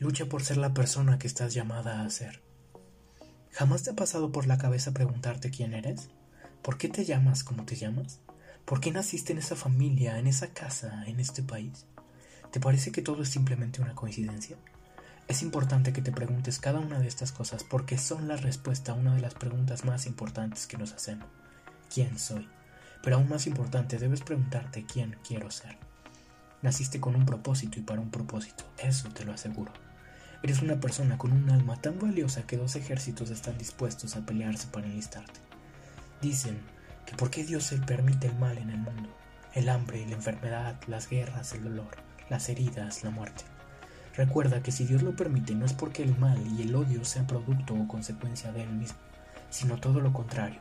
Lucha por ser la persona que estás llamada a ser. ¿Jamás te ha pasado por la cabeza preguntarte quién eres? ¿Por qué te llamas como te llamas? ¿Por qué naciste en esa familia, en esa casa, en este país? ¿Te parece que todo es simplemente una coincidencia? Es importante que te preguntes cada una de estas cosas porque son la respuesta a una de las preguntas más importantes que nos hacemos. ¿Quién soy? Pero aún más importante, debes preguntarte quién quiero ser. Naciste con un propósito y para un propósito, eso te lo aseguro. Eres una persona con un alma tan valiosa que dos ejércitos están dispuestos a pelearse para enlistarte. Dicen que por qué Dios se permite el mal en el mundo, el hambre, la enfermedad, las guerras, el dolor, las heridas, la muerte. Recuerda que si Dios lo permite no es porque el mal y el odio sean producto o consecuencia de Él mismo, sino todo lo contrario.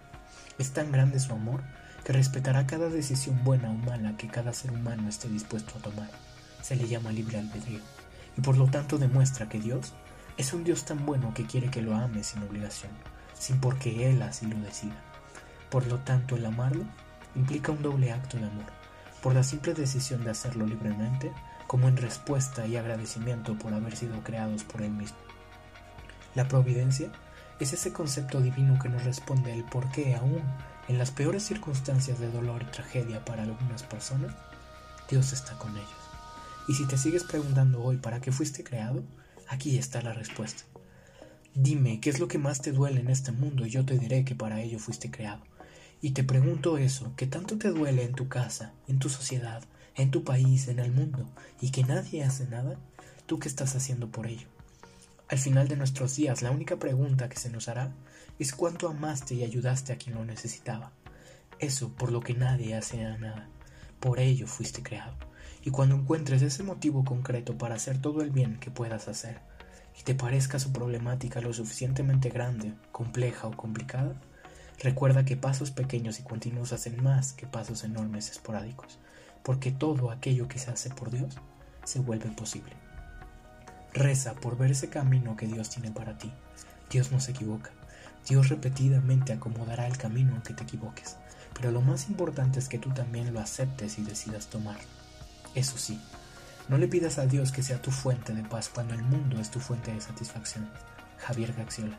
Es tan grande su amor que respetará cada decisión buena o mala que cada ser humano esté dispuesto a tomar. Se le llama libre albedrío, y por lo tanto demuestra que Dios es un Dios tan bueno que quiere que lo ame sin obligación, sin porque Él así lo decida. Por lo tanto, el amarlo implica un doble acto de amor, por la simple decisión de hacerlo libremente, como en respuesta y agradecimiento por haber sido creados por Él mismo. La providencia es ese concepto divino que nos responde el por qué aún en las peores circunstancias de dolor y tragedia para algunas personas, Dios está con ellos. Y si te sigues preguntando hoy para qué fuiste creado, aquí está la respuesta. Dime qué es lo que más te duele en este mundo y yo te diré que para ello fuiste creado. Y te pregunto eso, que tanto te duele en tu casa, en tu sociedad, en tu país, en el mundo, y que nadie hace nada, ¿tú qué estás haciendo por ello? Al final de nuestros días, la única pregunta que se nos hará es cuánto amaste y ayudaste a quien lo necesitaba. Eso por lo que nadie hace nada. Por ello fuiste creado. Y cuando encuentres ese motivo concreto para hacer todo el bien que puedas hacer, y te parezca su problemática lo suficientemente grande, compleja o complicada, Recuerda que pasos pequeños y continuos hacen más que pasos enormes esporádicos, porque todo aquello que se hace por Dios se vuelve posible. Reza por ver ese camino que Dios tiene para ti. Dios no se equivoca. Dios repetidamente acomodará el camino aunque te equivoques, pero lo más importante es que tú también lo aceptes y decidas tomar. Eso sí, no le pidas a Dios que sea tu fuente de paz cuando el mundo es tu fuente de satisfacción. Javier Gaxiola.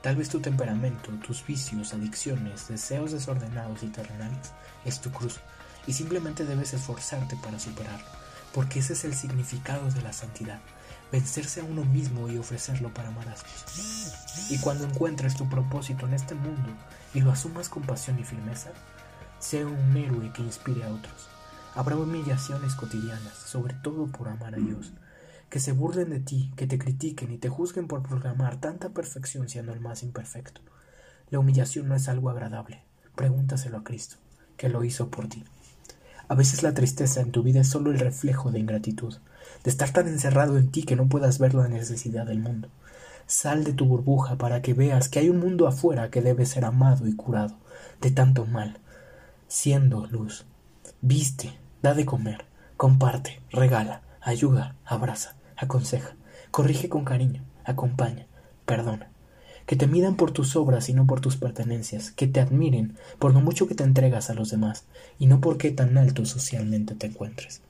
Tal vez tu temperamento, tus vicios, adicciones, deseos desordenados y terrenales es tu cruz y simplemente debes esforzarte para superarlo, porque ese es el significado de la santidad, vencerse a uno mismo y ofrecerlo para amar a Dios. Y cuando encuentres tu propósito en este mundo y lo asumas con pasión y firmeza, sea un héroe que inspire a otros. Habrá humillaciones cotidianas, sobre todo por amar a Dios que se burlen de ti, que te critiquen y te juzguen por proclamar tanta perfección siendo el más imperfecto. La humillación no es algo agradable. Pregúntaselo a Cristo, que lo hizo por ti. A veces la tristeza en tu vida es solo el reflejo de ingratitud, de estar tan encerrado en ti que no puedas ver la necesidad del mundo. Sal de tu burbuja para que veas que hay un mundo afuera que debe ser amado y curado de tanto mal, siendo luz. Viste, da de comer, comparte, regala, ayuda, abraza aconseja, corrige con cariño, acompaña, perdona. Que te midan por tus obras y no por tus pertenencias, que te admiren por lo mucho que te entregas a los demás y no por qué tan alto socialmente te encuentres.